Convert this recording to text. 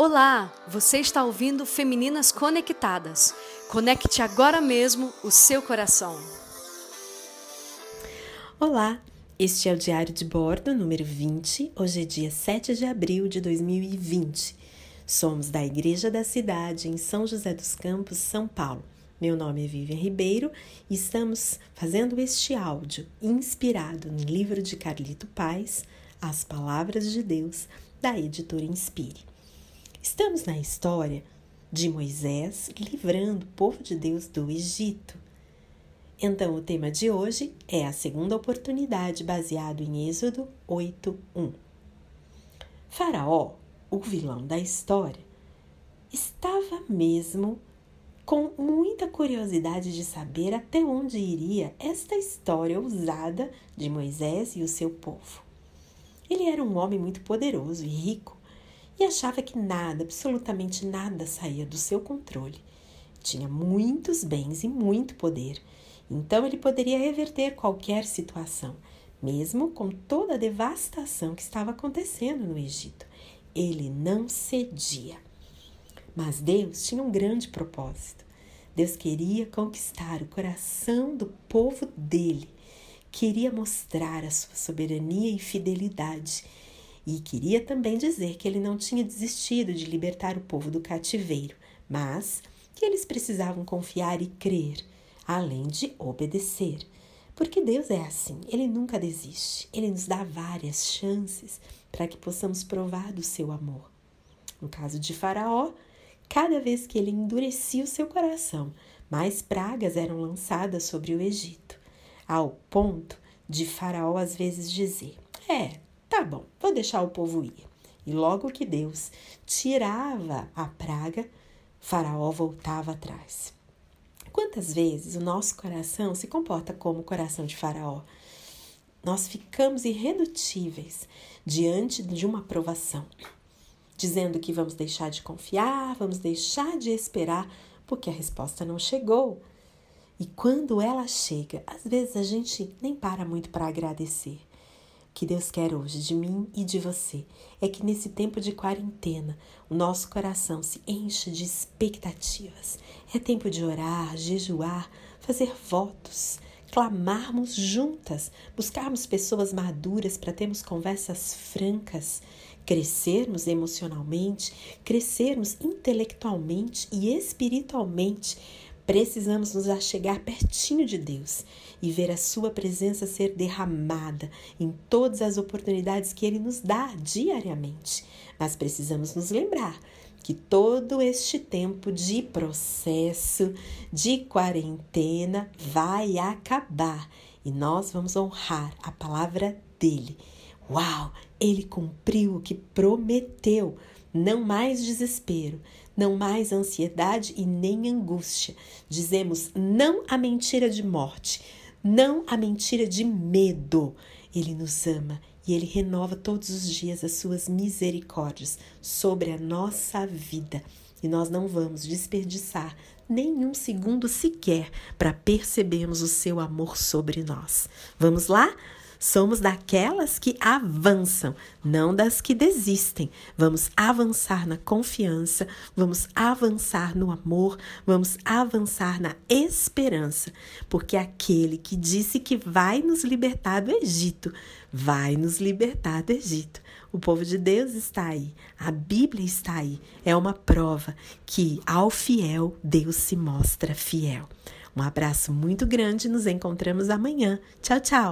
Olá, você está ouvindo Femininas Conectadas. Conecte agora mesmo o seu coração. Olá, este é o Diário de Bordo número 20. Hoje é dia 7 de abril de 2020. Somos da Igreja da Cidade, em São José dos Campos, São Paulo. Meu nome é Vivian Ribeiro e estamos fazendo este áudio inspirado no livro de Carlito Paz, As Palavras de Deus, da editora Inspire. Estamos na história de Moisés livrando o povo de Deus do Egito. Então, o tema de hoje é a segunda oportunidade baseado em Êxodo 8:1. Faraó, o vilão da história, estava mesmo com muita curiosidade de saber até onde iria esta história ousada de Moisés e o seu povo. Ele era um homem muito poderoso e rico e achava que nada, absolutamente nada, saía do seu controle. Tinha muitos bens e muito poder, então ele poderia reverter qualquer situação, mesmo com toda a devastação que estava acontecendo no Egito. Ele não cedia. Mas Deus tinha um grande propósito. Deus queria conquistar o coração do povo dele queria mostrar a sua soberania e fidelidade. E queria também dizer que ele não tinha desistido de libertar o povo do cativeiro, mas que eles precisavam confiar e crer, além de obedecer. Porque Deus é assim, ele nunca desiste, ele nos dá várias chances para que possamos provar do seu amor. No caso de Faraó, cada vez que ele endurecia o seu coração, mais pragas eram lançadas sobre o Egito ao ponto de Faraó às vezes dizer: É, tá bom, vou deixar o povo ir. E logo que Deus tirava a praga, Faraó voltava atrás. Quantas vezes o nosso coração se comporta como o coração de Faraó? Nós ficamos irredutíveis diante de uma provação, dizendo que vamos deixar de confiar, vamos deixar de esperar, porque a resposta não chegou. E quando ela chega, às vezes a gente nem para muito para agradecer. Que Deus quer hoje de mim e de você é que nesse tempo de quarentena o nosso coração se encha de expectativas. É tempo de orar, jejuar, fazer votos, clamarmos juntas, buscarmos pessoas maduras para termos conversas francas, crescermos emocionalmente, crescermos intelectualmente e espiritualmente Precisamos nos achegar pertinho de Deus e ver a Sua presença ser derramada em todas as oportunidades que Ele nos dá diariamente. Mas precisamos nos lembrar que todo este tempo de processo, de quarentena, vai acabar e nós vamos honrar a palavra dele. Uau! Ele cumpriu o que prometeu. Não mais desespero, não mais ansiedade e nem angústia. Dizemos não à mentira de morte, não à mentira de medo. Ele nos ama e ele renova todos os dias as suas misericórdias sobre a nossa vida. E nós não vamos desperdiçar nenhum segundo sequer para percebermos o seu amor sobre nós. Vamos lá? Somos daquelas que avançam, não das que desistem. Vamos avançar na confiança, vamos avançar no amor, vamos avançar na esperança, porque aquele que disse que vai nos libertar do Egito, vai nos libertar do Egito. O povo de Deus está aí, a Bíblia está aí. É uma prova que ao fiel Deus se mostra fiel. Um abraço muito grande, nos encontramos amanhã. Tchau, tchau!